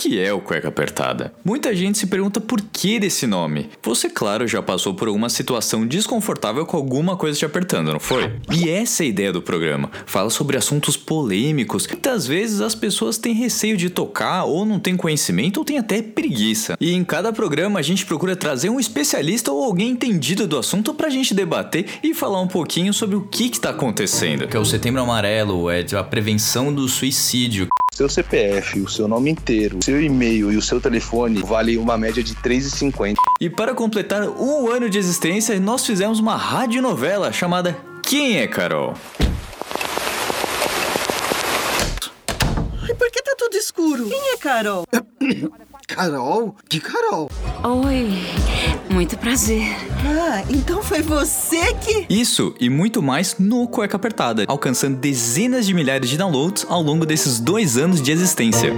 que é o Cueca Apertada? Muita gente se pergunta por que desse nome. Você, claro, já passou por uma situação desconfortável com alguma coisa te apertando, não foi? E essa é a ideia do programa. Fala sobre assuntos polêmicos. Muitas vezes as pessoas têm receio de tocar, ou não têm conhecimento, ou têm até preguiça. E em cada programa a gente procura trazer um especialista ou alguém entendido do assunto pra gente debater e falar um pouquinho sobre o que está acontecendo. Que é o Setembro Amarelo, é a prevenção do suicídio. Seu CPF, o seu nome inteiro, o seu e-mail e o seu telefone vale uma média de 3,50. E para completar um ano de existência, nós fizemos uma radionovela chamada Quem é Carol? E por que tá tudo escuro? Quem é Carol? Carol? Que Carol? Oi, muito prazer. Ah, então foi você que. Isso e muito mais no Cueca Apertada, alcançando dezenas de milhares de downloads ao longo desses dois anos de existência.